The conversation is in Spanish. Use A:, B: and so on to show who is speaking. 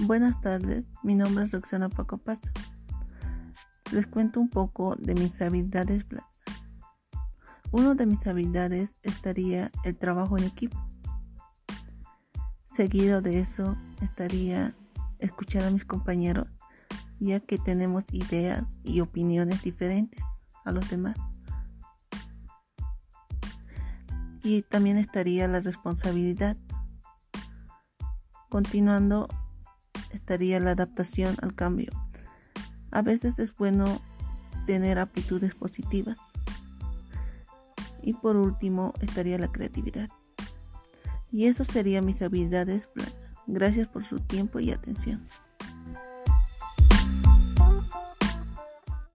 A: Buenas tardes, mi nombre es Roxana Paco Paz. Les cuento un poco de mis habilidades blandas. Uno de mis habilidades estaría el trabajo en equipo. Seguido de eso estaría escuchar a mis compañeros, ya que tenemos ideas y opiniones diferentes a los demás. Y también estaría la responsabilidad. Continuando estaría la adaptación al cambio. A veces es bueno tener aptitudes positivas. Y por último estaría la creatividad. Y eso serían mis habilidades Gracias por su tiempo y atención.